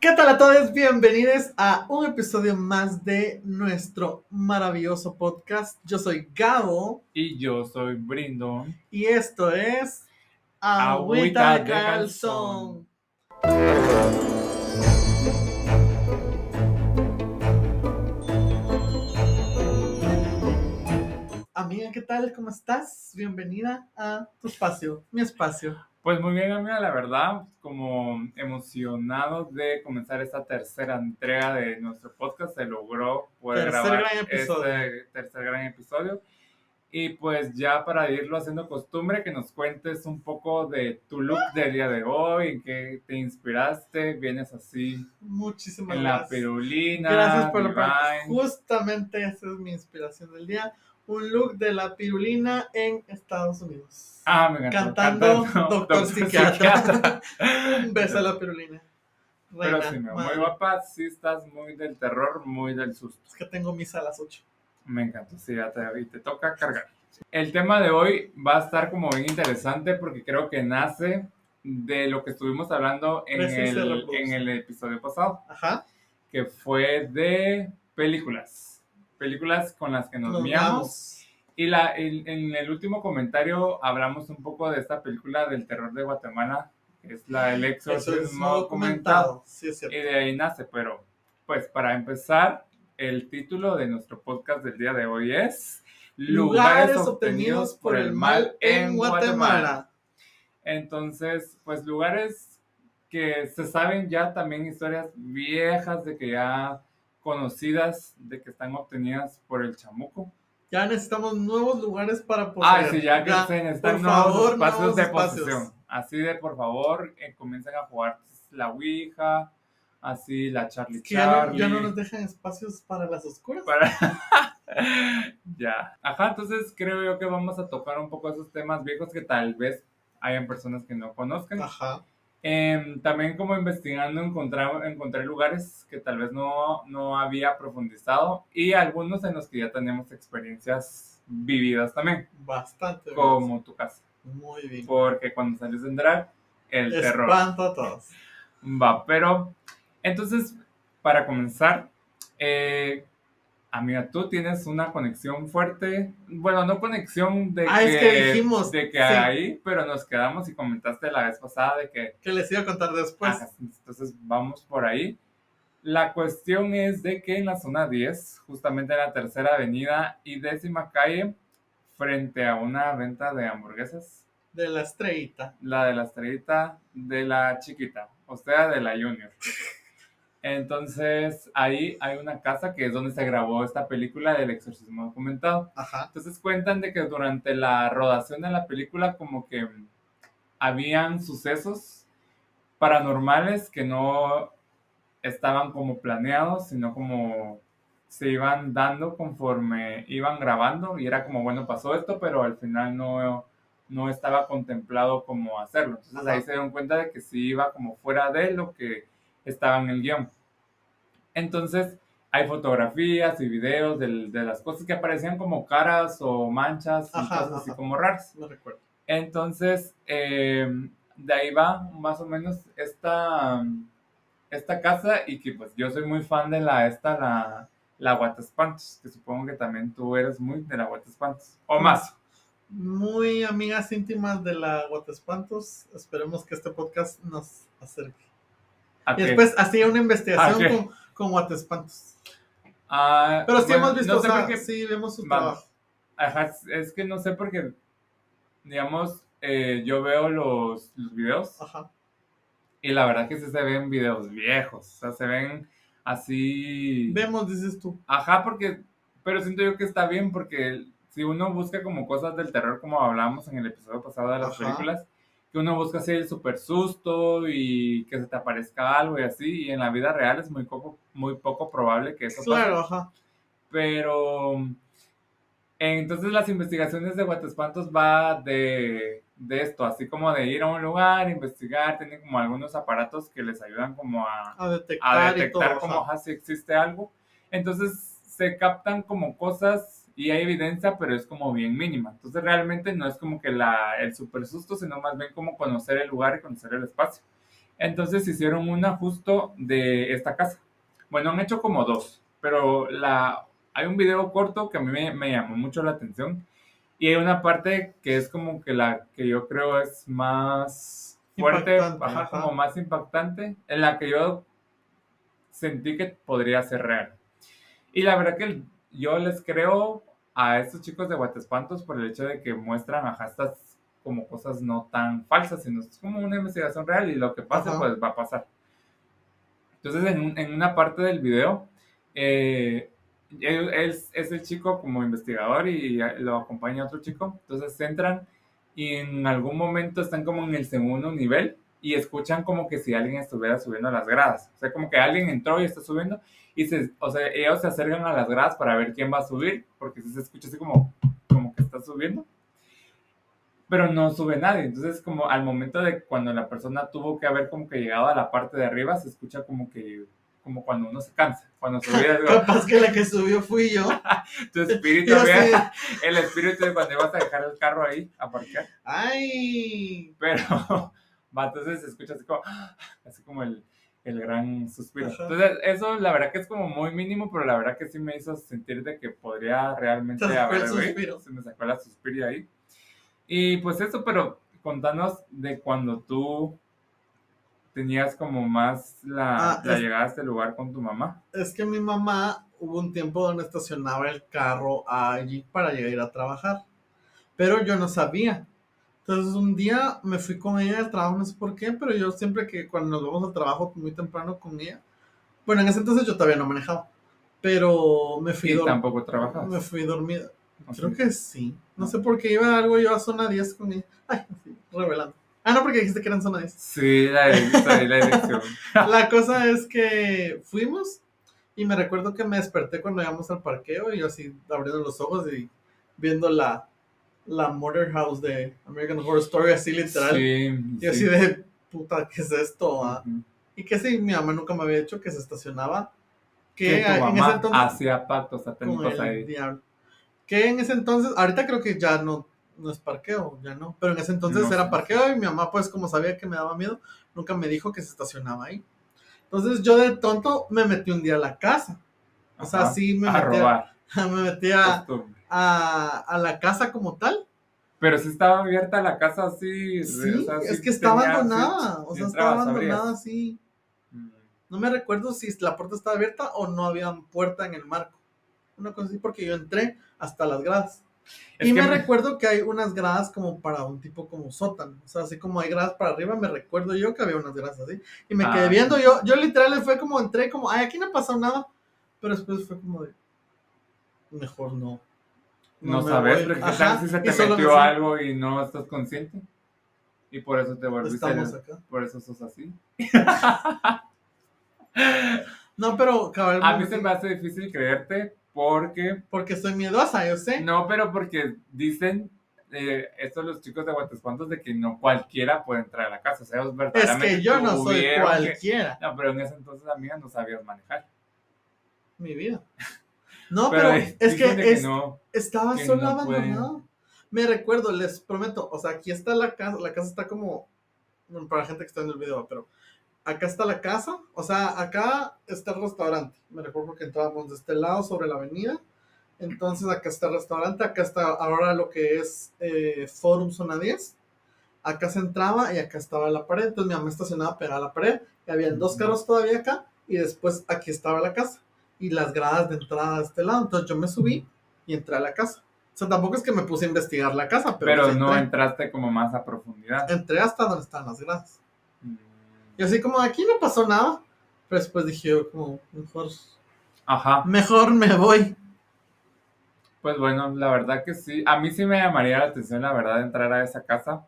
¿Qué tal a todos? Bienvenidos a un episodio más de nuestro maravilloso podcast. Yo soy Gabo Y yo soy Brindo. y esto es Agüita Agüita de Calzón. Amiga, ¿qué tal? ¿Cómo estás? Bienvenida a tu espacio, mi espacio. Pues muy bien, amiga, la verdad, como emocionados de comenzar esta tercera entrega de nuestro podcast, se logró poder Tercer grabar gran episodio. este tercer gran episodio. Y pues ya para irlo haciendo costumbre, que nos cuentes un poco de tu look del día de hoy, en qué te inspiraste, vienes así Muchísimas en la gracias. pirulina. Gracias por la. Justamente esa es mi inspiración del día. Un look de la pirulina en Estados Unidos. Ah, me encantó. Cantando Cantando Doctor Psiquiatra. Un beso a Pero la pirulina. sí, Reina, mi amor, muy madre. guapa, sí estás muy del terror, muy del susto. Es que tengo misa a las 8. Me encanta, sí, ya te, y te toca cargar. El tema de hoy va a estar como bien interesante porque creo que nace de lo que estuvimos hablando en, el, en el episodio pasado, Ajá. que fue de películas. Películas con las que nos, Nos miamos. vamos. Y la, en, en el último comentario hablamos un poco de esta película del terror de Guatemala, que es la El es Exorcismo no documentado. Sí, es cierto. Y de ahí nace, pero pues para empezar, el título de nuestro podcast del día de hoy es Lugares obtenidos por el mal en Guatemala. Entonces, pues lugares que se saben ya también historias viejas de que ya conocidas de que están obtenidas por el chamuco. Ya necesitamos nuevos lugares para poder. Ah, sí, ya que se necesitan nuevos favor, espacios nuevos de espacios. posesión. Así de, por favor, eh, comiencen a jugar la Ouija, así la Charlie Es que ya no, Charlie. ya no nos dejan espacios para las oscuras. para... ya. Ajá, entonces creo yo que vamos a tocar un poco esos temas viejos que tal vez hayan personas que no conozcan. Ajá. Em, también como investigando encontré, encontré lugares que tal vez no, no había profundizado y algunos en los que ya tenemos experiencias vividas también, Bastante. como tu casa. Muy bien. Porque cuando sales en drag, el terror. Espanto a todos. Va, pero entonces, para comenzar, eh, amiga, tú tienes una conexión fuerte, bueno, no conexión de Ah, que, es que dijimos, de que sí. ahí, pero nos quedamos y comentaste la vez pasada de que, Que les iba a contar después. entonces vamos por ahí. La cuestión es de que en la zona 10, justamente en la tercera avenida y décima calle, frente a una venta de hamburguesas, De la estrellita. la de la estrellita de la chiquita, o sea, de la junior. Entonces, ahí hay una casa que es donde se grabó esta película del exorcismo documentado. Ajá. Entonces cuentan de que durante la rodación de la película como que habían sucesos paranormales que no estaban como planeados, sino como se iban dando conforme iban grabando y era como, bueno, pasó esto, pero al final no, no estaba contemplado como hacerlo. Entonces Ajá. ahí se dieron cuenta de que sí iba como fuera de lo que estaba en el guion. Entonces hay fotografías y videos del- de, las cosas que aparecían como caras o manchas y Ajá, cosas así como raras. No recuerdo. Entonces, eh, de ahí va más o menos esta, esta casa y que pues yo soy muy fan de la, esta, la, la Guataspantos, que supongo que también tú eres muy de la Guataspantos, o más. Muy amigas íntimas de la Guatespantos. Esperemos que este podcast nos acerque. ¿A Y después hacía una investigación ¿A qué? con, con Guatespantos. Ah, Pero sí bueno, hemos visto, no o sé sea, por qué- sí vemos su Vamos. trabajo. Ajá, es- es que no sé porque, digamos, eh, yo veo los, los videos Ajá. y la verdad que sí se ven videos viejos, o sea, se ven así... Vemos, dices tú. Ajá, porque, pero siento yo que está bien porque si uno busca como cosas del terror, como hablamos en el episodio pasado de las Ajá. películas, que uno busca así el super susto y que se te aparezca algo y así, y en la vida real es muy poco, muy poco probable que eso Claro, pase. ajá. Pero entonces las investigaciones de Guatespantos va de, de esto, así como de ir a un lugar, investigar, tienen como algunos aparatos que les ayudan como a, A detectar, a detectar y todo. como ajá, si existe algo. Entonces se captan como cosas y hay evidencia, pero es como bien mínima. Entonces realmente no es como que la, el super susto, sino más bien como conocer el lugar y conocer el espacio. Entonces hicieron una justo de esta casa. Bueno, han hecho como dos, pero la, hay un video corto que a mí me, me llamó mucho la atención y hay una parte que es como que la que yo creo es más fuerte, ajá, ajá. como más impactante, en la que yo sentí que podría ser real. Y la verdad que yo les creo a estos chicos de Guatespantos por el hecho de que muestran ajá, estas como cosas no tan falsas, sino es como una investigación real y lo que pase Ajá. pues va a pasar. Entonces en, un- en una parte del video, eh, él, él es el chico como investigador y lo acompaña otro chico, entonces entran y en algún momento están como en el segundo nivel y escuchan como que si alguien estuviera subiendo a las gradas. O sea, como que alguien entró y está subiendo y se, o sea, ellos se acercan a las gradas para ver quién va a subir, porque si se escucha así como, como que está subiendo. Pero no sube nadie. Entonces, como al momento de cuando la persona tuvo que haber como que llegado a la parte de arriba, se escucha como que, como cuando uno se cansa. Cuando subía, Capaz que la que subió fui yo. tu espíritu, el espíritu de cuando ibas a dejar el carro ahí a parquear. ay, pero va, entonces se escucha así como, así como el, el gran suspiro. Ajá. Entonces, eso la verdad que es como muy mínimo, pero la verdad que sí me hizo sentir de que podría realmente haber, güey. Se me sacó la suspiro ahí. Y pues eso, pero contanos de cuando tú tenías como más la, Ah, la es- llegada a este lugar con tu mamá. es que mi mamá hubo un tiempo donde estacionaba el carro allí para llegar a trabajar, pero yo no sabía. Entonces un día me fui con ella al trabajo, no sé por qué, pero yo siempre que cuando nos vamos al trabajo muy temprano con ella, bueno, en ese entonces yo todavía no manejaba, pero me fui, Y tampoco trabajas. me fui dormida. Ok. Creo que sí. No sé por qué iba algo yo a zona 10 con ella. Ay, sí, revelando. Ah, no, porque dijiste que eran zona 10. Sí, la, la, la dirección. La cosa es que fuimos y me recuerdo que me desperté cuando llegamos al parqueo y yo así abriendo los ojos y viendo la, la Murder House de American Horror Story así literal. Sí, Y así sí. de, puta, ¿qué es esto? ah?" Y que sí, mi mamá nunca me había dicho que se estacionaba. Que, tu en ese entonces... hacía pactos satánicos ahí. diablo. Que en ese entonces, ahorita creo que ya no, no es parqueo, ya no. Pero en ese entonces No era parqueo y mi mamá, pues como sabía que me daba miedo, nunca me dijo que se estacionaba ahí. Entonces yo de tonto me metí un día a la casa. O sea, Ajá. sí me metí, a, robar. me metí a. a- a la casa como tal. Pero sí estaba abierta la casa así. Sí, o sea, es sí que está tenía- abandonada. sí, o sea, estaba abandonada así. Mm. No me recuerdo si la puerta estaba abierta o no había puerta en el marco. Una cosa así, porque yo entré hasta las gradas. Es y me me- recuerdo que hay unas gradas como para un tipo como sótano. O sea, así como hay gradas para arriba, me recuerdo yo que había unas gradas así. Y me Ah. quedé viendo, yo, yo literal fue como entré como, ay, aquí no pasó nada. Pero después fue como de, mejor no. No, me sabes, ¿qué Ajá, tal si se te metió algo y no estás consciente? Y por eso te volviste. Estamos acá. Por eso sos así. No, pero cabal, A mí se me hace difícil creerte porque. porque soy miedosa, yo sé. No, pero porque dicen. Eh, estos los chicos de Guatespantos de que no cualquiera puede entrar a la casa. O sea, es verdaderamente que yo no soy que- cualquiera. No, pero en ese entonces, amiga, no sabías manejar. Mi vida. No, pero, es que, de es, no. estaba que solo no abandonado. Me recuerdo, les prometo, o sea, aquí está la casa, la casa está como, para la gente que está en el video, pero acá está la casa, o sea, acá está el restaurante. Me recuerdo porque entrábamos de este lado sobre la avenida. Entonces acá está el restaurante, acá está ahora lo que es eh, Forum Zona 10. Acá se entraba y acá estaba la pared. Entonces mi mamá estacionaba pegada a la pared. Y había dos carros todavía acá. Y después aquí estaba la casa. Y las gradas de entrada de este lado. Entonces yo me subí y entré a la casa. O sea, tampoco es que me puse a investigar la casa, pero, Pero no entraste como más a profundidad. Entré hasta donde están las gradas. Mm. Y así como aquí no pasó nada. Pero después dije yo como, mejor, Ajá. mejor me voy. Pues bueno, la verdad que sí. A mí sí me llamaría la atención, la verdad, entrar a esa casa.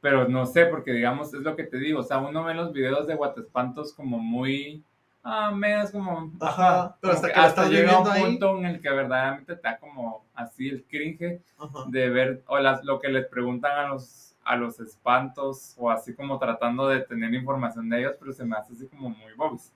Pero no sé, porque digamos, es lo que te digo. O sea, uno ve los videos de Guatespantos como muy. Ah, medios como. Ajá, pero hasta que estás llega un ahí. punto en el que verdaderamente te da como así el cringe Ajá. de ver o las, lo que les preguntan a los, a los espantos o así como tratando de tener información de ellos, pero se me hace así como muy bobis.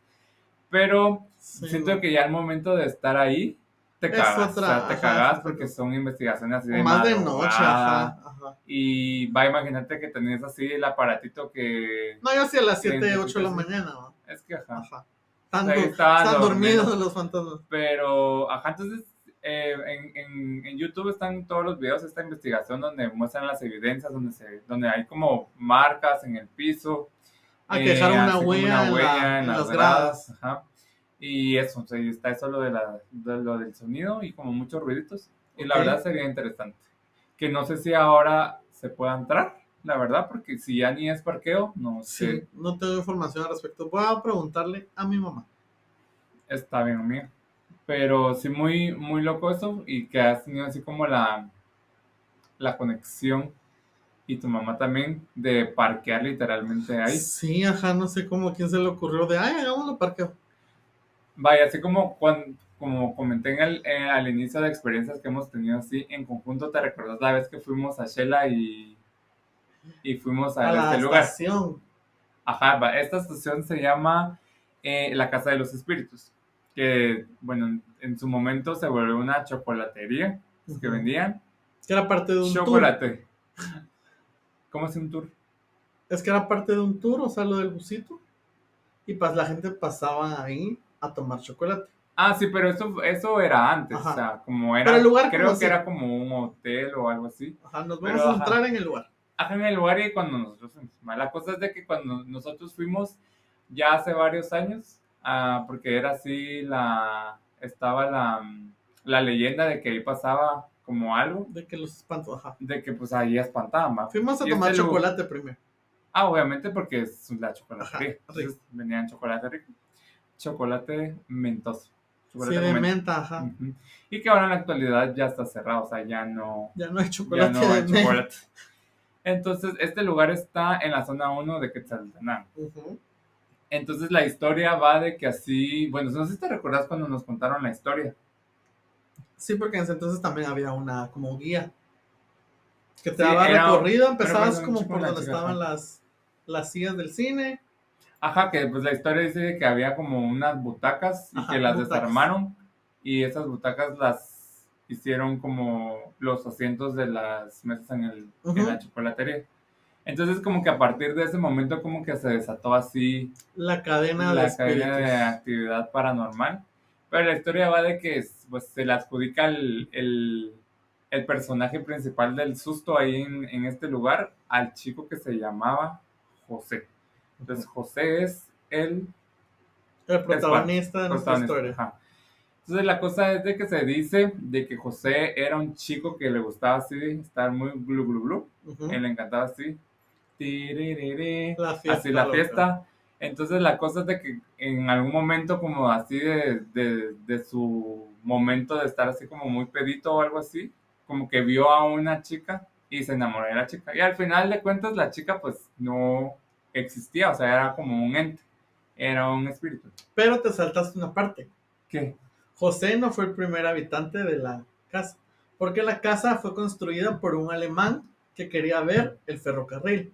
Pero Sí, siento no. que ya al momento de estar ahí, te Es cagas. otra, o sea, te ajá, cagas es porque son investigaciones así de más de noche, ajá, ajá. Y va, imagínate que tenés así el aparatito que... No, yo sí a las 7, 8 de la mañana, ¿no? Es que, ajá. Están, estaban están dormidos los fantasmas. Pero, ajá, entonces eh, en, en, en YouTube están todos los videos de esta investigación donde muestran las evidencias, donde, se, donde hay como marcas en el piso. A eh, que dejaron una así como huella, en, la- en las gradas. Ajá. Y eso, o sea, está eso lo, de la, de lo del sonido y como muchos ruiditos. Y la verdad sería interesante. Que no sé si ahora se pueda entrar, la verdad, porque si ya ni es parqueo, no Sí, sé. no tengo información al respecto. Voy a preguntarle a mi mamá. Está bien, amigo. Pero sí, muy, muy loco eso y que has tenido así como la, la conexión y tu mamá también de parquear literalmente ahí. Sí, ajá, no sé cómo a quién se le ocurrió de, ay, hagámoslo parqueo. Vaya, así como cuando, como comenté en el, eh, al inicio de experiencias que hemos tenido así en conjunto, ¿te recuerdas la vez que fuimos a Shela y, y fuimos a, A la este lugar? estación. Ajá, va, esta estación se llama eh, la Casa de los Espíritus, que, bueno, en, su momento se volvió una chocolatería que Ujú. vendían Que era parte de un tour. chocolate. ¿Cómo es un tour? Es que era parte de un tour, o sea, lo del busito. Y pues la gente pasaba ahí a tomar chocolate. Ah, sí, pero eso, eso era antes, Ajá. o sea, como era, Pero el lugar creo que así. era como un hotel o algo así. Ajá, nos Pero, vamos a entrar en el lugar. En el lugar y cuando nosotros fuimos. La cosa es de que cuando nosotros fuimos ya hace varios años, ah, porque era así la, estaba la, la leyenda de que ahí pasaba como algo, De que los espantos, ajá. de que pues ahí espantaban, ¿va? Fuimos a Y tomar este chocolate primero. Ah, obviamente porque es la chocolatería. Entonces venían chocolate rico. Chocolate mentoso. Sí, Chocolate de con menta. menta, ajá. Y que ahora en la actualidad ya está cerrado, o sea, ya no, Ya no hay ya chocolate no de hay menta. Entonces, este lugar está en la zona 1 de Quetzaltenango. Entonces, la historia va de que así, bueno, no sé si te recuerdas cuando nos contaron la historia. Sí, porque en ese entonces también había una como guía que te Sí, daba era- recorrido, empezabas como por donde chica, estaban ajá. las, las sillas del cine. Ajá, que pues la historia dice que había como unas butacas y Ajá, que las butacas. desarmaron y esas butacas las hicieron como los asientos de las mesas en, el, en la chocolatería. Entonces como que a partir de ese momento como que se desató así La cadena de la espíritus. cadena de actividad paranormal. Pero la historia va de que pues, se le adjudica el, el, el personaje principal del susto ahí en, en este lugar al chico que se llamaba José. Entonces José es el El protagonista de nuestra historia. Ajá. Entonces la cosa es de que se dice de que José era un chico que le gustaba así estar muy glu glu glu. Ujú. Él le encantaba así. La fiesta. así la loca. fiesta. Entonces la cosa es de que en algún momento como así de, de, de su momento de estar así como muy pedito o algo así, como que vio a una chica y se enamoró de la chica. Y al final de cuentas la chica pues no existía, o sea, era como un ente, era un espíritu. Pero te saltaste una parte. ¿Qué? José no fue el primer habitante de la casa, porque la casa fue construida por un alemán que quería ver el ferrocarril.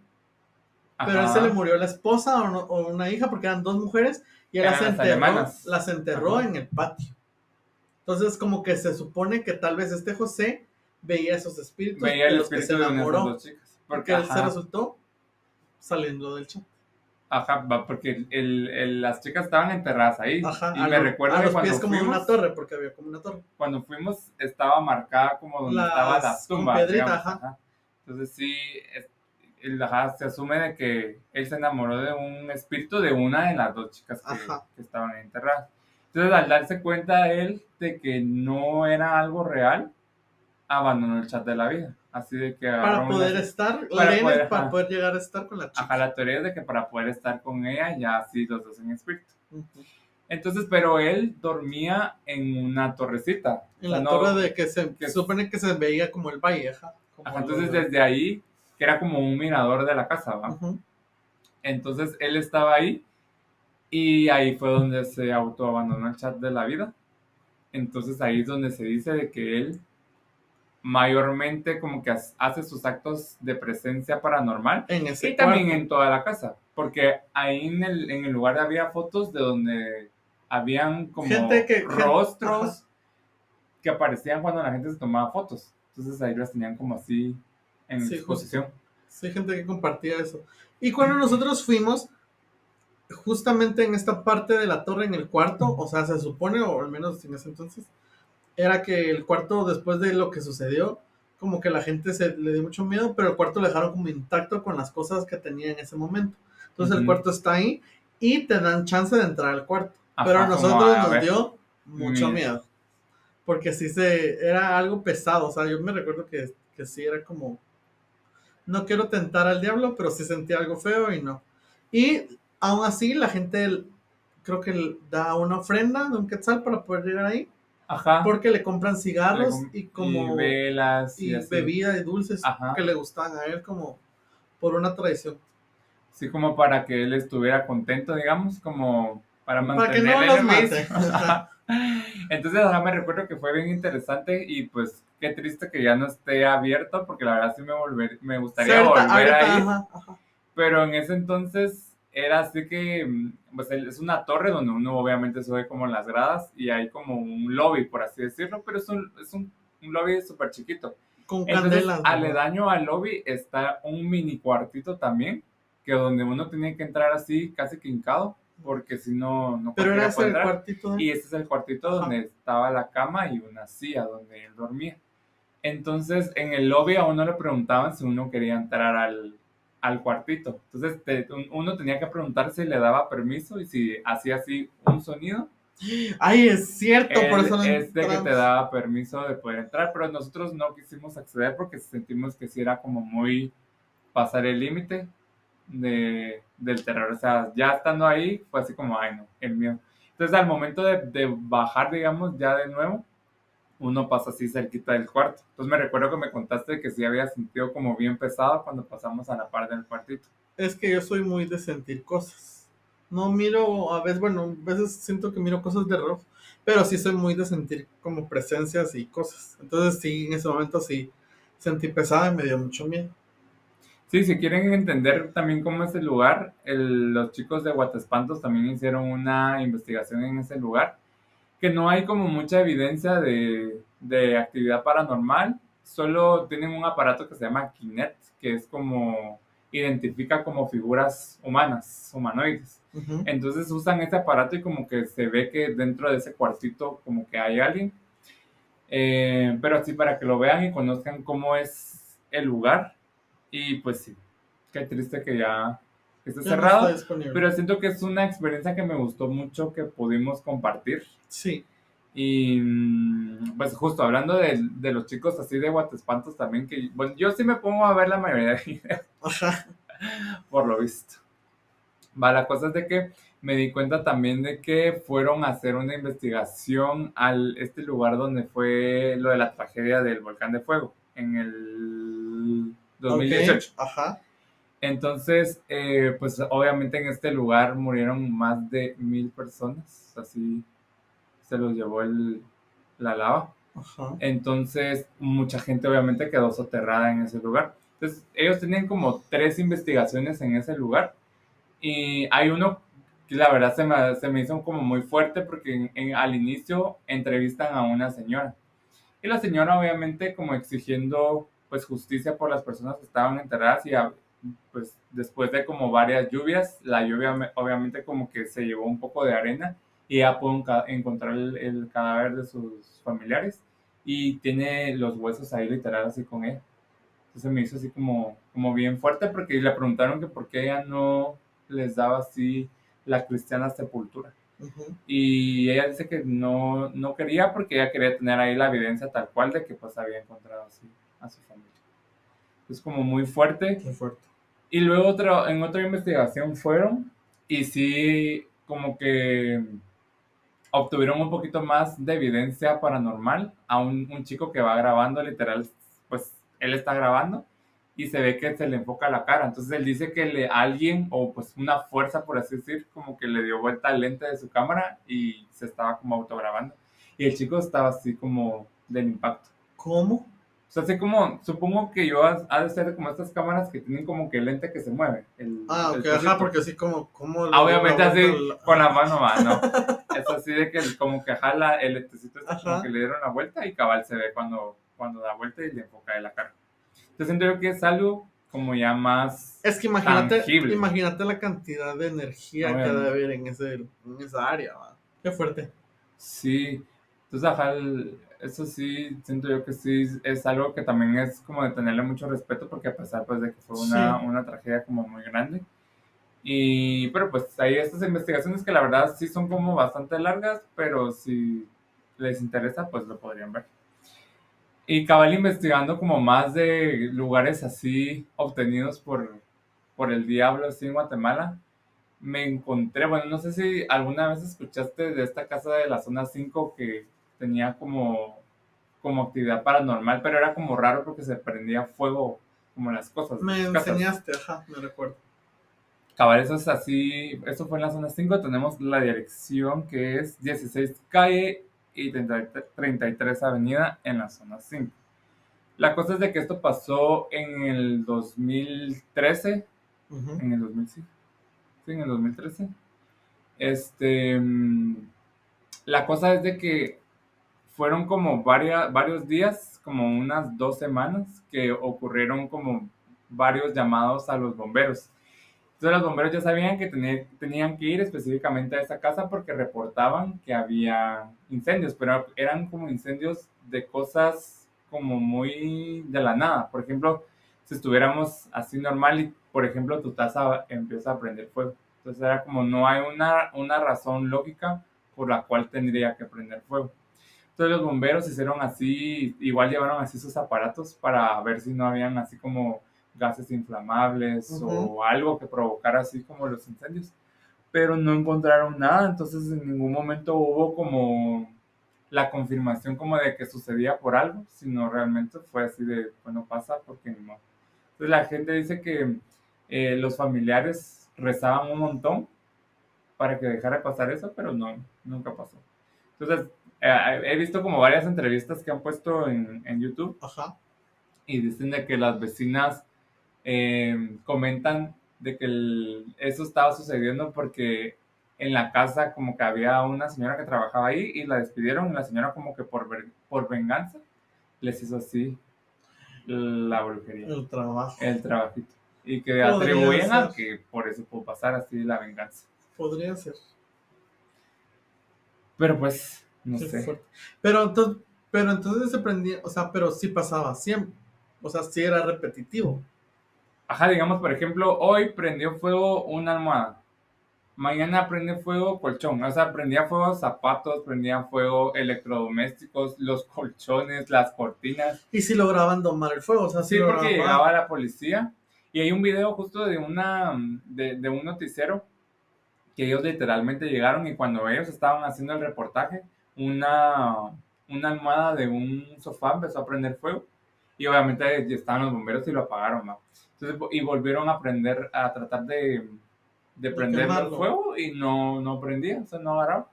Pero a él Ajá. se le murió la esposa o, no- o una hija porque eran dos mujeres y él las enterró, las enterró Ajá. en el patio. Entonces como que se supone que tal vez este José veía esos espíritus Veía de los que se enamoró porque él se ajá. resultó saliendo del chat. Ajá, porque el, el- las chicas estaban enterradas ahí. Ajá, y me lo- recuerdo a que los cuando pies como fuimos, una torre porque había como una torre. cuando fuimos estaba marcada como donde Las- estaba la tumba. digamos, ajá. Entonces sí, es- el- ajá, se asume de que él se enamoró de un espíritu de una de las dos chicas que, Ajá. que estaban ahí enterradas. Entonces al darse cuenta él de que no era algo real, abandonó el chat de la vida. Así de que Para poder una- estar, para Lene, poder, para poder llegar a estar con la chica. Ajá, la teoría es de que para poder estar con ella ya así los dos en espíritu. Ujú. Entonces, pero él dormía en una torrecita. En la no- torre de que se que- supone que se veía como el valle, ajá. Como Ajá, lo entonces de- desde ahí, que era como un mirador de la casa, ¿va? Ujú. Entonces él estaba ahí y ahí fue donde se autoabandonó el chat de la vida. Entonces ahí es donde se dice de que él mayormente como que ha- hace sus actos de presencia paranormal En ese y también cuarto. en toda la casa, porque ahí en el, en el lugar había fotos de donde habían como Gente que- rostros que aparecían cuando la gente se tomaba fotos. Entonces ahí las tenían como así en Sí, exposición. Sí, gente que compartía eso. Y cuando nosotros fuimos, justamente en esta parte de la torre, en el cuarto, o sea, se supone, o al menos en ese entonces, era que el cuarto, después de lo que sucedió, como que la gente se le dio mucho miedo, pero el cuarto lo dejaron como intacto con las cosas que tenía en ese momento. Entonces el Ujú. cuarto está ahí y te dan chance de entrar al cuarto. Ajá, pero a nosotros a nos ver. dio mucho Miedo. miedo. Porque sí se, era algo pesado. O sea, yo me recuerdo que, que sí era como, no quiero tentar al diablo, pero sí sentía algo feo y no. Y aún así la gente creo que da una ofrenda de un quetzal para poder llegar ahí. Ajá. Porque le compran cigarros Le com- y como y velas y, y bebida y dulces Ajá. que le gustaban a él como por una tradición. Sí, como para que él estuviera contento, digamos, como para Para que no los mate. Entonces, ajá, me recuerdo que fue bien interesante y pues qué triste que ya no esté abierto porque la verdad sí me, volver, me gustaría ahorita- volver ahí. Pero en ese entonces era así que, mm, pues es una torre donde uno obviamente sube como las gradas y hay como un lobby, por así decirlo, pero es un, es un, un lobby súper chiquito. Con Entonces, aledaño al lobby está un mini cuartito también, que donde uno tenía que entrar así casi que hincado, porque si no, no Pero era ese el entrar. cuartito. de- Y este es el cuartito Ajá. donde estaba la cama y una silla donde él dormía. Entonces, en el lobby a uno le preguntaban si uno quería entrar al, al cuartito. Entonces, te- un- uno tenía que preguntar si le daba permiso y si hacía así un sonido, Ay, es cierto, por él eso no es de que te daba permiso de poder entrar, pero nosotros no quisimos acceder porque sentimos que sí era como muy pasar el límite de, del terror. O sea, ya estando ahí fue así como, ay no, el miedo. Entonces al momento de, de bajar, digamos, ya de nuevo, uno pasa así cerquita del cuarto. Entonces me recuerdo que me contaste que sí había sentido como bien pesado cuando pasamos a la par del cuartito. Es que yo soy muy de sentir cosas. No miro, a veces, bueno, a veces siento que miro cosas de rojo, pero sí soy muy de sentir como presencias y cosas. Entonces sí, en ese momento sí sentí pesada y me dio mucho miedo. Sí, si quieren entender también cómo es el lugar, el- los chicos de Guatespantos también hicieron una investigación en ese lugar, que no hay como mucha evidencia de, de actividad paranormal, solo tienen un aparato que se llama Kinet, que es como, identifica como figuras humanas, humanoides. Entonces usan ese aparato y como que se ve que dentro de ese cuartito como que hay alguien. Eh, pero así para que lo vean y conozcan cómo es el lugar. Y pues sí, qué triste que ya esté Ya no cerrado. disponible. pero siento que es una experiencia que me gustó mucho que pudimos compartir. Sí, Y mm, pues justo hablando de, de los chicos así de Guatespantos también, que bueno, yo sí me pongo a ver la mayoría de videos ajá. por lo visto. Va, la cosa es de que me di cuenta también de que fueron a hacer una investigación al este lugar donde fue lo de la tragedia del volcán de fuego en el 2018. Ok, Ajá. Entonces, eh, pues obviamente en este lugar murieron más de mil personas, así se los llevó el, la lava. Ajá. Entonces, mucha gente obviamente quedó soterrada en ese lugar. Entonces, ellos tenían como tres investigaciones en ese lugar. Y hay uno que la verdad se me, se me hizo como muy fuerte porque en- en- al inicio entrevistan a una señora. Y la señora obviamente como exigiendo pues justicia por las personas que estaban enterradas y a- pues después de como varias lluvias, la lluvia me- obviamente como que se llevó un poco de arena y ya pudo encontrar el, el cadáver de sus familiares y tiene los huesos ahí literal así con ella. Entonces me hizo así como, como bien fuerte porque le preguntaron que por qué ella no les daba así la cristiana sepultura. Ujú. Y ella dice que no, no quería porque ella quería tener ahí la evidencia tal cual de que pues había encontrado así a su familia. Es como muy fuerte. Qué fuerte. Y luego otro, en otra investigación fueron y sí como que obtuvieron un poquito más de evidencia paranormal a un, un chico que va grabando literal, pues él está grabando y se ve que se le enfoca la cara. Entonces él dice que le, alguien o pues una fuerza, por así decir, como que le dio vuelta al lente de su cámara y se estaba como autograbando. Y el chico estaba así como del impacto. ¿Cómo? O sea, así como, supongo que yo ha, ha de ser como estas cámaras que tienen como que el lente que se mueve. El, Ah, el ok, ajá, cosito. porque así como... como Ah, Obviamente la así, vuelta al- con la mano va, ¿no? Eso así de que el- como que jala el lentecito este, como Ajá. que le dieron la vuelta y cabal se ve cuando, cuando da vuelta y le enfoca de la cara. Entonces siento yo que es algo como ya más... Es que imagínate, Tangible. imagínate la cantidad de energía que Obviamente. debe haber en, ese, en esa área. ¿va? Qué fuerte. Sí, entonces ajá, el- eso sí, siento yo que sí es algo que también es como de tenerle mucho respeto porque a pesar pues de que fue una, Sí. una tragedia como muy grande. Y, pero pues hay estas investigaciones que la verdad sí son como bastante largas, pero si les interesa pues lo podrían ver. Y cabal investigando como más de lugares así obtenidos por, por el diablo así en Guatemala, me encontré, bueno, no sé si alguna vez escuchaste de esta casa de la zona 5 que tenía como, como actividad paranormal, pero era como raro porque se prendía fuego como las cosas. Me las enseñaste, ajá, me recuerdo. Cabal, eso es así, eso fue en la zona 5, tenemos la dirección que es 16 calle y 33 avenida en la zona 5. La cosa es de que esto pasó en el 2013, Ujú. en el 2005, sí, en el 2013. Este, mm, la cosa es de que fueron como varias, varios días, como unas dos semanas, que ocurrieron como varios llamados a los bomberos. Entonces los bomberos ya sabían que tenía- tenían que ir específicamente a esa casa porque reportaban que había incendios, pero eran como incendios de cosas como muy de la nada. Por ejemplo, si estuviéramos así normal y, por ejemplo, tu taza empieza a prender fuego. Entonces era como no hay una, una razón lógica por la cual tendría que prender fuego. Entonces los bomberos hicieron así, igual llevaron así sus aparatos para ver si no habían así como gases inflamables Ujú. o algo que provocara así como los incendios. Pero no encontraron nada, entonces en ningún momento hubo como la confirmación como de que sucedía por algo, sino realmente fue así de, bueno, pasa porque no. Entonces la gente dice que eh, los familiares rezaban un montón para que dejara de pasar eso, pero no, nunca pasó. Entonces, eh, he visto como varias entrevistas que han puesto en, en YouTube Ajá. y dicen de que las vecinas eh, comentan de que el- eso estaba sucediendo porque en la casa como que había una señora que trabajaba ahí y la despidieron y la señora como que por, ver- por venganza les hizo así la brujería, El trabajo. el trabajito. Y que atribuyen a que por eso pudo pasar así la venganza. Podría ser. Pero pues, no sé. fuerte. Pero entonces, pero entonces se prendía, o sea, pero sí pasaba siempre. O sea, sí era repetitivo. Ajá, digamos, por ejemplo, hoy prendió fuego una almohada. Mañana prende fuego colchón. O sea, prendía fuego zapatos, prendía fuego electrodomésticos, los colchones, las cortinas. Y si lograban domar el fuego, o sea, Sí, sí porque llegaba la policía. Y hay un video justo de una de, de un noticiero que ellos literalmente llegaron y cuando ellos estaban haciendo el reportaje, una, una almohada de un sofá empezó a prender fuego. Y obviamente estaban los bomberos y lo apagaron, ¿no? Entonces, y volvieron a prender, a tratar de, de prender el fuego y no, no prendía, o sea, no agarraba.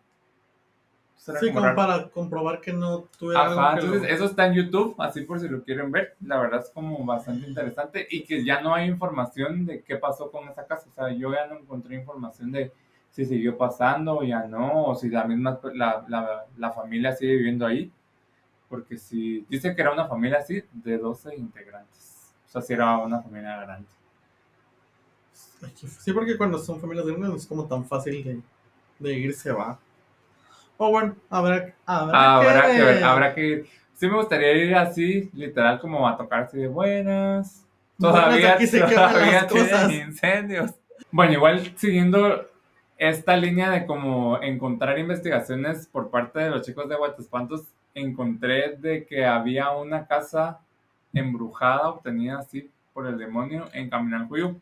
Sí, como raro. para comprobar que no tuviera Ajá, lo- entonces eso está en YouTube, así por si lo quieren ver. La verdad es como bastante interesante y que ya no hay información de qué pasó con esa casa. O sea, yo ya no encontré información de si siguió pasando ya no, o si la misma, la, la, la familia sigue viviendo ahí. Porque si dice que era una familia así, de 12 integrantes. O sea, si era una familia grande. Sí, porque cuando son familias grandes no es como tan fácil de, de irse, va. O bueno, habrá, habrá, Habrá que ver, habrá que ir. Sí me gustaría ir así, literal, como a tocar así de buenas. Buenas, Todavía, aquí se queman todavía tienen incendios. Bueno, igual siguiendo esta línea de como encontrar investigaciones por parte de los chicos de Guatespantos, encontré de que había una casa embrujada obtenida así por el demonio en Caminancuyo,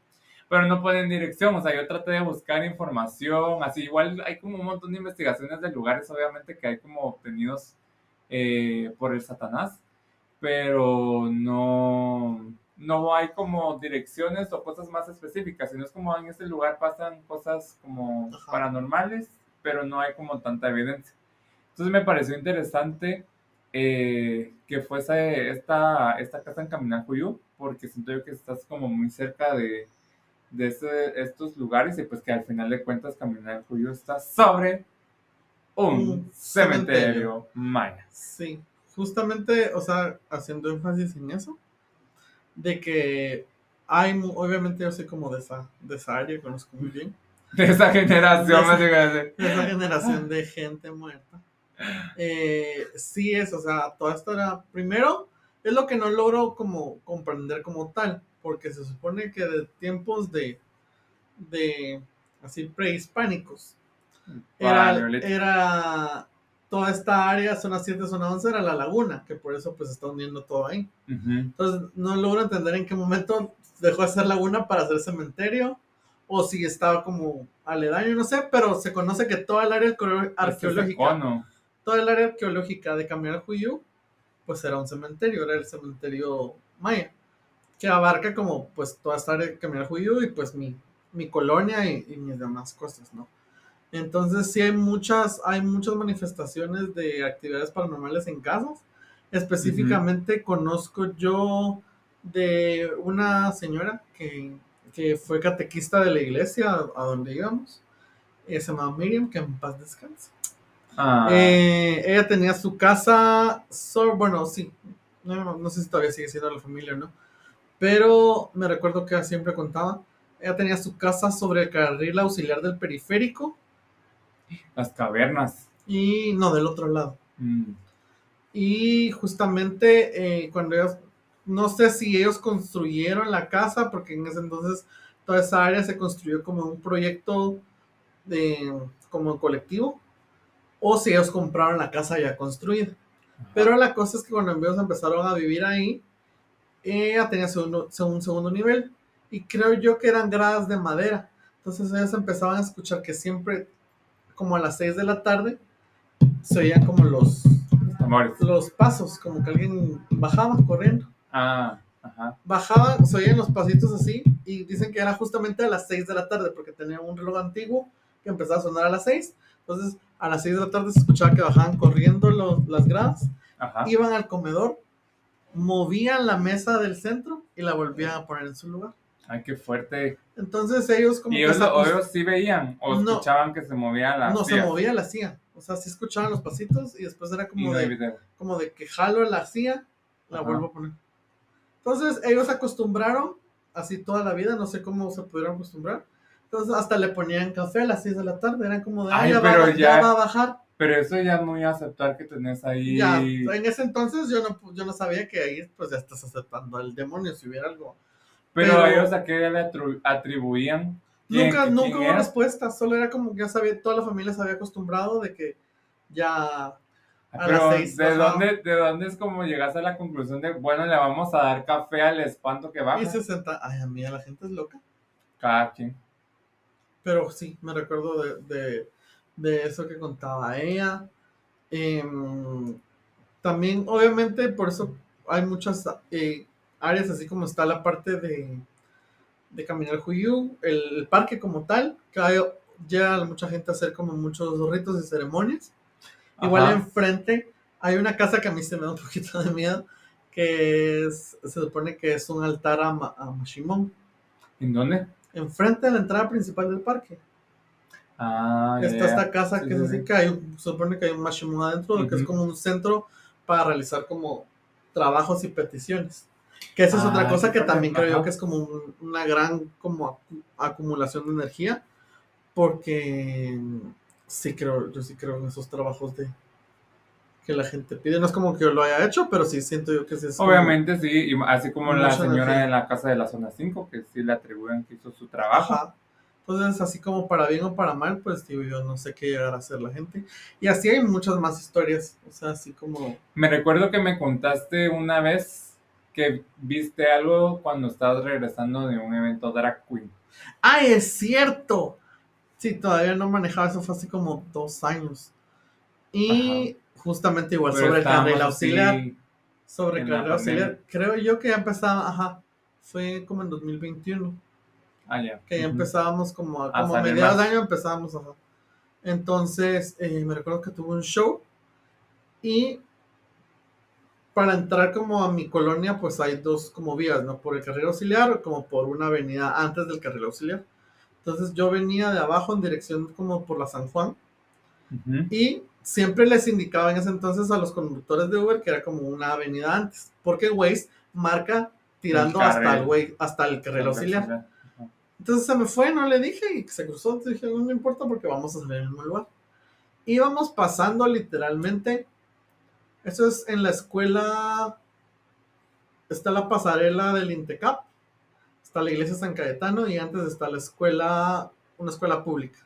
pero no ponen dirección, o sea, yo traté de buscar información, así igual hay como un montón de investigaciones de lugares, obviamente, que hay como obtenidos eh, por el Satanás, pero no, no hay como direcciones o cosas más específicas, sino es como en este lugar pasan cosas como Ajá. paranormales, pero no hay como tanta evidencia. Entonces me pareció interesante eh, que fuese esta, esta casa en Caminacuyú, porque siento yo que estás como muy cerca de, de ese- estos lugares y pues que al final de cuentas Caminacuyú está sobre un Un cementerio maya. Sí, justamente, o sea, haciendo énfasis en eso, de que hay, obviamente yo soy como de esa, de esa área, conozco muy bien, De esa generación, De esa- de esa generación de gente muerta. Eh, sí es, o sea, toda esta era, primero, es lo que no logro como comprender como tal, porque se supone que de tiempos de, de así prehispánicos, era, era toda esta área, zona 7, zona 11, era la laguna, que por eso pues está uniendo todo ahí. Entonces no logro entender en qué momento dejó de ser laguna para ser cementerio, o si estaba como aledaño, no sé, pero se conoce que toda el área Este arqueológica, cono. toda el área arqueológica de Caminar Juyú, pues era un cementerio, era el cementerio maya, que abarca como pues toda esta área de Caminar Juyú y pues mi, mi colonia y, y mis demás cosas, ¿no? Entonces sí hay muchas, hay muchas manifestaciones de actividades paranormales en casas. Específicamente conozco yo de una señora que, que fue catequista de la iglesia a, a donde íbamos. Eh, se llama Miriam, que en paz descanse. Ah, Eh, ella tenía su casa, so- bueno, sí, no, no sé si todavía sigue siendo la familia o no, pero me recuerdo que ella siempre contaba, ella tenía su casa sobre el carril auxiliar del periférico las cavernas. y no, del otro lado. Mm. Y justamente eh, cuando ellos, no sé si ellos construyeron la casa, porque en ese entonces toda esa área se construyó como un proyecto de, como colectivo, o si ellos compraron la casa ya construida. Pero la cosa es que cuando ellos empezaron a vivir ahí, ella tenía segundo- un segundo nivel y creo yo que eran gradas de madera. Entonces ellos empezaban a escuchar que siempre, como a las 6 de la tarde, se oían como los, Los pasos, como que alguien bajaba corriendo. Ah, ajá. Bajaban, se oían los pasitos así y dicen que era justamente a las 6 de la tarde porque tenía un reloj antiguo que empezaba a sonar a las 6. Entonces a las 6 de la tarde se escuchaba que bajaban corriendo los- las gradas Ajá. iban al comedor, movían la mesa del centro y la volvían a poner en su lugar. Ay, qué fuerte. Entonces ellos como ¿Y que ellos, ellos sí veían o No. escuchaban que se movía la no se movía la silla. O sea, sí escuchaban los pasitos y después era como no de, como de que jalo la silla, la Ajá. vuelvo a poner. Entonces ellos acostumbraron así toda la vida, no sé cómo se pudieron acostumbrar. Entonces hasta le ponían café a las 6 de la tarde, eran como de, Ay, "Ay, ya, pero va, ya- ya va a bajar. Pero eso ya iba a aceptar que tenés ahí. Ya, en ese entonces yo no, yo no sabía que ahí pues ya estás aceptando al demonio si hubiera algo. Pero, pero- ellos a qué le atribuían. ¿Quién- Nunca, quién nunca hubo era? respuesta, solo era como que ya sabía, toda la familia se había acostumbrado de que ya a Pero las seis, ¿de ajá. dónde, ¿de dónde es como llegaste a la conclusión de, bueno, le vamos a dar café al espanto que baja? y se senta, ay, a mí la gente es loca. Cada quien. Pero sí, me recuerdo de, de, de eso que contaba ella. Em, también, obviamente, por eso hay muchas eh, áreas, así como está la parte de, de Caminar Juyú, el, parque como tal, que hay, llega mucha gente a hacer como muchos ritos y ceremonias. Igual enfrente hay una casa que a mí se me da un poquito de miedo, que es, se supone que es un altar a, Ma- a Mashimón, ¿En dónde? enfrente de la entrada principal del parque. Ah, ya, Está ya. esta casa Sí, que sí, es así sí. que hay, un- se supone que hay un Mashimón adentro, que es como un centro para realizar como trabajos y peticiones. Que esa es otra Ah, cosa qué que también creo yo que es como un- una gran como acu- acumulación de energía, porque sí creo, yo sí creo en esos trabajos de que la gente pide. No es como que yo lo haya hecho, pero sí siento yo que sí es como- Obviamente sí, y así como la señora energía. de la casa de la zona 5, que sí le atribuyen que hizo su trabajo. Ajá. Entonces, así como para bien o para mal, pues digo yo no sé qué llegar a hacer la gente. Y así hay muchas más historias. O sea, así como. Me recuerdo que me contaste una vez que viste algo cuando estabas regresando de un evento drag queen. ¡Ay, es cierto! Sí, todavía no manejaba eso, fue hace como dos años. Y justamente igual Pero sobre el carril auxiliar. Sobre el carril auxiliar. Creo yo que ya empezaba, ajá. Fue como en 2021. Ah, ya. que ya Ujú. empezábamos como a, como mediados de año empezábamos ajá. entonces eh, me recuerdo que tuve un show y para entrar como a mi colonia pues hay dos como vías no por el carril auxiliar o como por una avenida antes del carril auxiliar entonces yo venía de abajo en dirección como por la San Juan. Y siempre les indicaba en ese entonces a los conductores de Uber que era como una avenida antes, porque Waze marca tirando El hasta el, Waze- hasta el carril auxiliar. Entonces se me fue, no le dije y se cruzó. Entonces dije, no me importa porque vamos a salir en el mismo lugar. Íbamos pasando literalmente. Eso es en la escuela. Está la pasarela del Intecap. Está la iglesia San Cayetano y antes está la escuela, una escuela pública.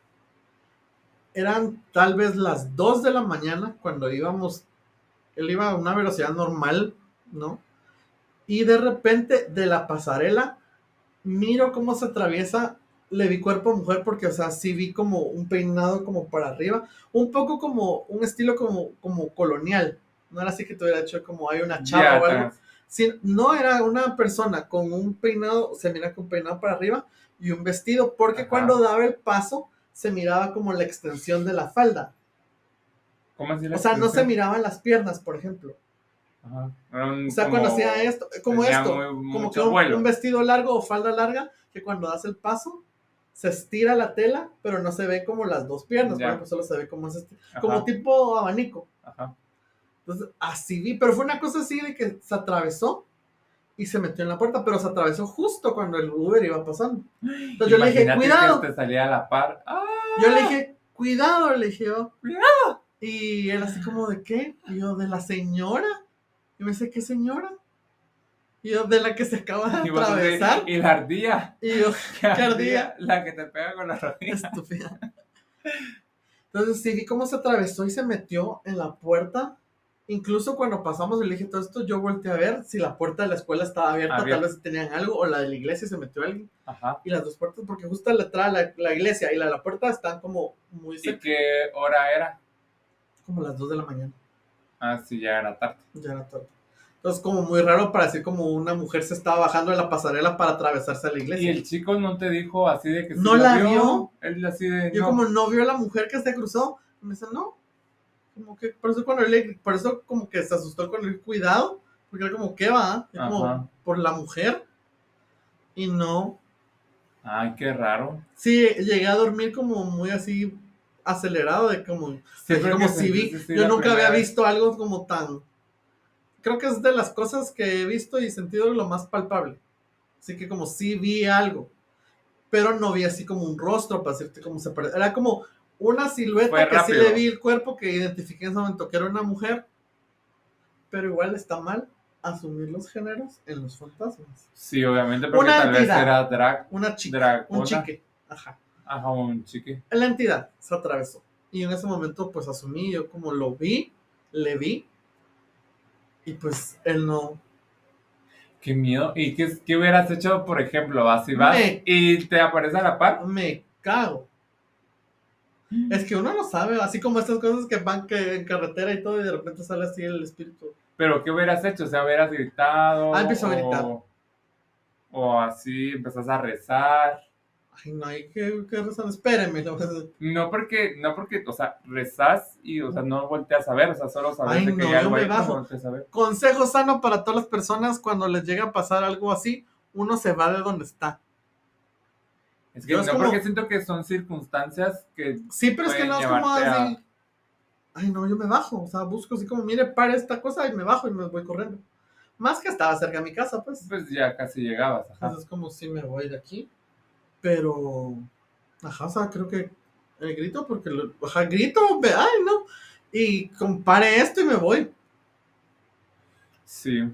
Eran tal vez las 2 de la mañana cuando íbamos. Él iba a una velocidad normal, ¿no? Y de repente de la pasarela miro cómo se atraviesa, le vi cuerpo a mujer porque, o sea, sí vi como un peinado como para arriba, un poco como un estilo como, como colonial. No era así que te hubiera hecho como hay una chava Ya, o algo. Sí, no era una persona con un peinado, se mira con peinado para arriba y un vestido, porque Ajá. cuando daba el paso se miraba como la extensión de la falda. ¿Cómo así la O sea, no se miraban las piernas, por ejemplo. Ajá. Un O sea, como- cuando hacía esto, como esto, muy- como que un, vestido largo o falda larga, que cuando das el paso, se estira la tela, pero no se ve como las dos piernas, ejemplo, solo se ve como, como tipo abanico. ajá. Entonces, así vi, pero fue una cosa así de que se atravesó y se metió en la puerta, pero se atravesó justo cuando el Uber iba pasando. Entonces yo le dije, cuidado. que te salía a la par. ¡Ah! Yo le dije, cuidado, le dije yo. Cuidado. Y él así como, ¿de qué? Y yo, de la señora. Y me dice, ¿qué señora? Y yo, de la que se acaba de Y, atravesar. y la ardilla. Y yo, ¿Qué ardilla? La que te pega con la rodilla. estúpida. Entonces sí vi cómo se atravesó y se metió en la puerta. Incluso cuando pasamos y le dije todo esto, yo volteé a ver si la puerta de la escuela estaba abierta, tal vez tenían algo, o la de la iglesia se metió alguien. Ajá. Y las dos puertas, porque justo la entrada la, la iglesia y la de la puerta están como muy ¿Y cerca, qué hora era? como las 2 de la mañana. Ah, sí, ya era tarde. Ya era tarde. Entonces, como muy raro para decir como una mujer se estaba bajando de la pasarela para atravesarse a la ¿Y iglesia. el chico no te dijo así de que sí ¿No la vio? Él así de. Yo no. como no vio a la mujer que se cruzó, me dice, no. Como que, por eso cuando le, por eso como que se asustó con el cuidado, porque era como, ¿qué va? Como, por la mujer. Y no. Ay, qué raro. Sí, llegué a dormir como muy así acelerado, de como, Sí, como si vi, sí, yo nunca había vez. visto algo como tan, creo que es de las cosas que he visto y sentido lo más palpable. Así que como sí vi algo, pero no vi así como un rostro para decirte cómo se parece. Era como una silueta Fue que sí le vi el cuerpo, que identifiqué en ese momento que era una mujer, pero igual está mal asumir los géneros en los fantasmas. Sí, obviamente, porque Una tal vez era drag. Una chica, un chique, ajá. Ajá, un chique. la entidad se atravesó. Y en ese momento, pues asumí, yo como lo vi, le vi, y pues él no. Qué miedo. ¿Y qué, qué hubieras hecho, por ejemplo? Vas y vas Me- y te aparece a la par. Me cago. Es que uno no sabe, así como estas cosas que van que en carretera y todo, y de repente sale así el espíritu. Pero ¿qué hubieras hecho? O sea, hubieras gritado. Ah, empezó a gritar. O así, empezás a rezar. Ay, no hay que, que rezar. A hacer. No porque, no porque, o sea, rezás y, o sea, no volteas a ver, o sea, solo sabes Ay, de que no, hay algo ahí, no a ver. Consejo sano para todas las personas cuando les llega a pasar algo así, uno se va de donde está. Es que no es como- porque siento que son circunstancias que Sí, pero es que no es como así. Ay, no, yo me bajo. O sea, busco así como, mire, para esta cosa y me bajo y me voy corriendo. Más que estaba cerca de mi casa, pues. pues ya casi llegabas. Ajá. Entonces es como si me voy de aquí. Pero. Ajá, o sea, creo que el grito, porque. lo- ajá, grito, ay, no. Y compare esto y me voy. Sí,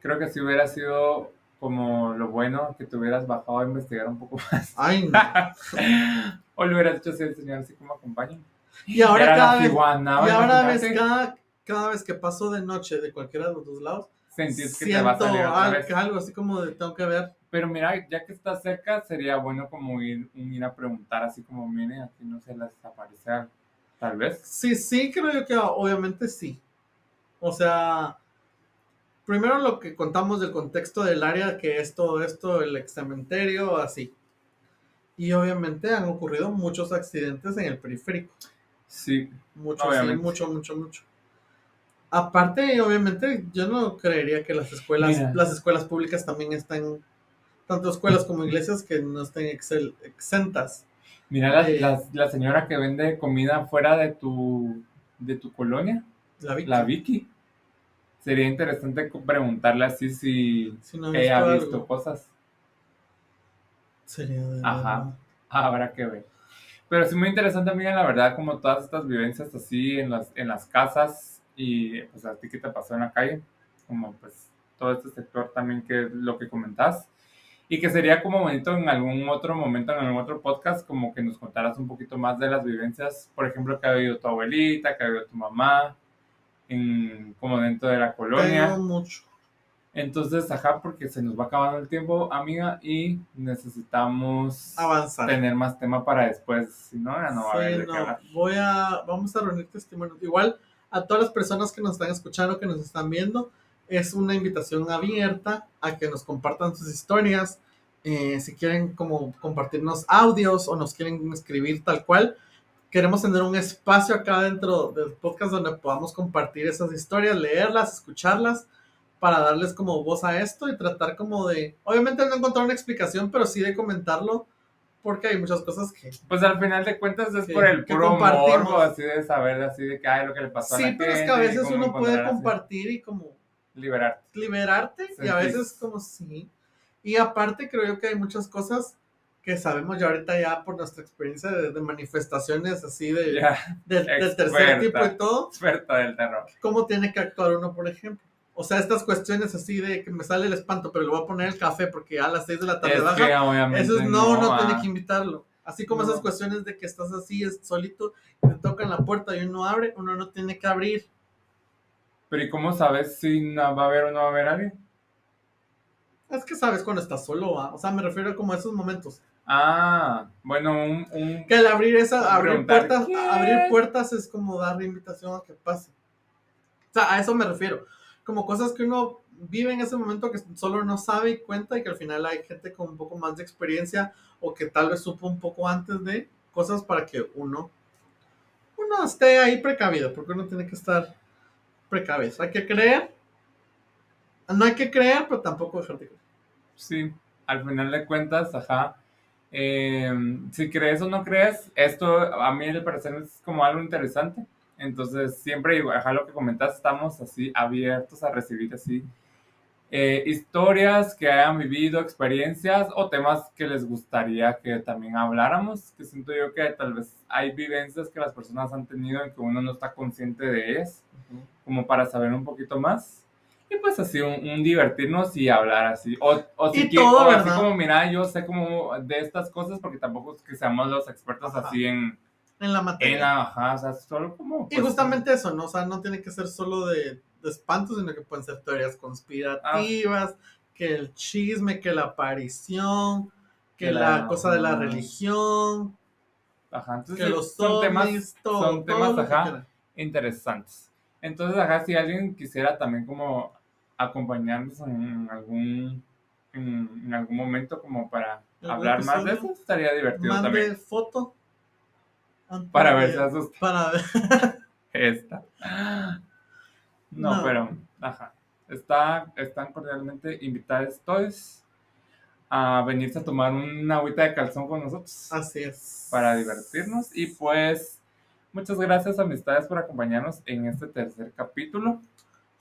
creo que si hubiera sido como lo bueno que te hubieras bajado a investigar un poco más. Ay, no. o le hubieras dicho así al señor, así como acompaña. Y ahora Era cada vez. ciguana, Y ahora ves, cada, cada vez que paso de noche de cualquiera de los dos lados, sentís que te va a siento salir otra al- vez. algo así como de tengo que ver. Pero mira, ya que está cerca, sería bueno como ir, ir a preguntar así como, mire, aquí no se les aparece algo. Tal vez. Sí, sí, creo yo que obviamente sí. O sea, primero lo que contamos del contexto del área, que es todo esto, el ex cementerio, así. Y obviamente han ocurrido muchos accidentes en el periférico. Sí, Mucho, sí, mucho, mucho, mucho. Aparte, obviamente, yo no creería que las escuelas, Mira. las escuelas públicas también están, tanto escuelas como iglesias, que no estén excel- exentas. Mira la, Eh. la- la señora que vende comida fuera de tu, de tu colonia, La la Vicky. Sería interesante preguntarle así si Si no ella ha visto visto algo. cosas. Sería de Ajá. Habrá que ver. Pero sí muy interesante, amiga, la verdad, como todas estas vivencias así en las, en las casas y pues a ti que te pasó en la calle, como pues todo este sector también que es lo que comentás. Y que sería como bonito en algún otro momento, en algún otro podcast, como que nos contaras un poquito más de las vivencias, por ejemplo, que ha vivido tu abuelita, que ha vivido tu mamá, en, como dentro de la colonia. Mucho. Entonces, ajá, porque se nos va acabando el tiempo, amiga, y necesitamos Avanzar. tener más tema para después, si no, ya no va a haber qué hablar. voy a, vamos a reunir testimonios. Igual a todas las personas que nos están escuchando, que nos están viendo, es una invitación abierta a que nos compartan sus historias. eh, si quieren como compartirnos audios o nos quieren escribir tal cual, queremos tener un espacio acá dentro del podcast donde podamos compartir esas historias, leerlas, escucharlas, para darles como voz a esto y tratar como de, obviamente no encontrar una explicación, pero sí de comentarlo, porque hay muchas cosas que Pues al final de cuentas es Que- por el puro morbo, así de saber, así de que hay lo que le pasó a la Sí, pero es que a veces uno puede encontrar así, compartir y como liberar. liberarte y a Sentir. veces como sí. Y aparte creo yo que hay muchas cosas que sabemos ya ahorita ya por nuestra experiencia de, de manifestaciones así de, del tercer tipo y todo, experta del terror. cómo tiene que actuar uno, por ejemplo. O sea, estas cuestiones así de que me sale el espanto, pero le voy a poner el café porque a las 6 de la tarde Es baja. que Eso es no, no, tiene que invitarlo. Así como No. esas cuestiones de que estás así, es solito, y te tocan la puerta y uno abre, uno no tiene que abrir. Pero ¿y cómo sabes si va a haber o no va a haber alguien? Es que sabes cuando estás solo, ¿va? o sea, me refiero como a esos momentos. Ah, bueno, un, un- Que el abrir esa, abrir puertas, abrir puertas es como dar invitación a que pase. O sea, a eso me refiero. Como cosas que uno vive en ese momento que solo no sabe y cuenta y que al final hay gente con un poco más de experiencia o que tal vez supo un poco antes de cosas para que uno, uno esté ahí precavido, porque uno tiene que estar precavido. Hay que creer. No hay que creer, pero tampoco dejar de creer. sí, al final de cuentas, ajá. Eh, si crees o no crees, esto a mí me parece es como algo interesante. Entonces, siempre, ajá, lo que comentas, estamos así abiertos a recibir así eh, historias que hayan vivido, experiencias o temas que les gustaría que también habláramos, que siento yo que tal vez hay vivencias que las personas han tenido y que uno no está consciente de ellas, como para saber un poquito más. Y pues así, un, un divertirnos y hablar así. O, o si Y quieren, todo, o así como, mira, yo sé como de estas cosas porque tampoco es que seamos los expertos Ajá. así en, En la materia. en la, ajá, o sea, solo como... Y pues, justamente eso, ¿no? O sea, no tiene que ser solo de, de espanto, sino que pueden ser teorías conspirativas, que el chisme, que la aparición, que, Que la, la- cosa de la religión, Ajá, entonces que los son temas todo, son temas, ajá. interesantes. Entonces, ajá, si alguien quisiera también como acompañarnos en algún, en, en algún momento como para ¿Algún hablar más de eso, estaría divertido Mande también. foto. Para ver de- si asusta Para ver. esta. No, No. pero, ajá. Está, están cordialmente invitados todos a venirse a tomar una agüita de calzón con nosotros. Así es. para divertirnos. Y pues, muchas gracias, amistades, por acompañarnos en este tercer capítulo.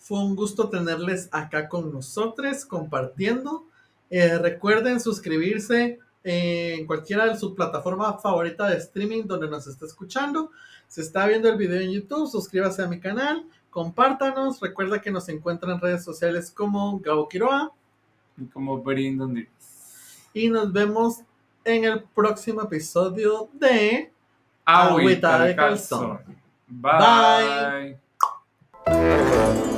Fue un gusto tenerles acá con nosotros, compartiendo. Eh, recuerden suscribirse en cualquiera de su plataforma favorita de streaming donde nos esté escuchando. Si está viendo el video en YouTube, suscríbase a mi canal, compártanos. Recuerda que nos encuentran en redes sociales como Gabo Quiroa. Y como Brindon. Y nos vemos en el próximo episodio de Agüita Agüita de de calzón. calzón. Bye. Bye.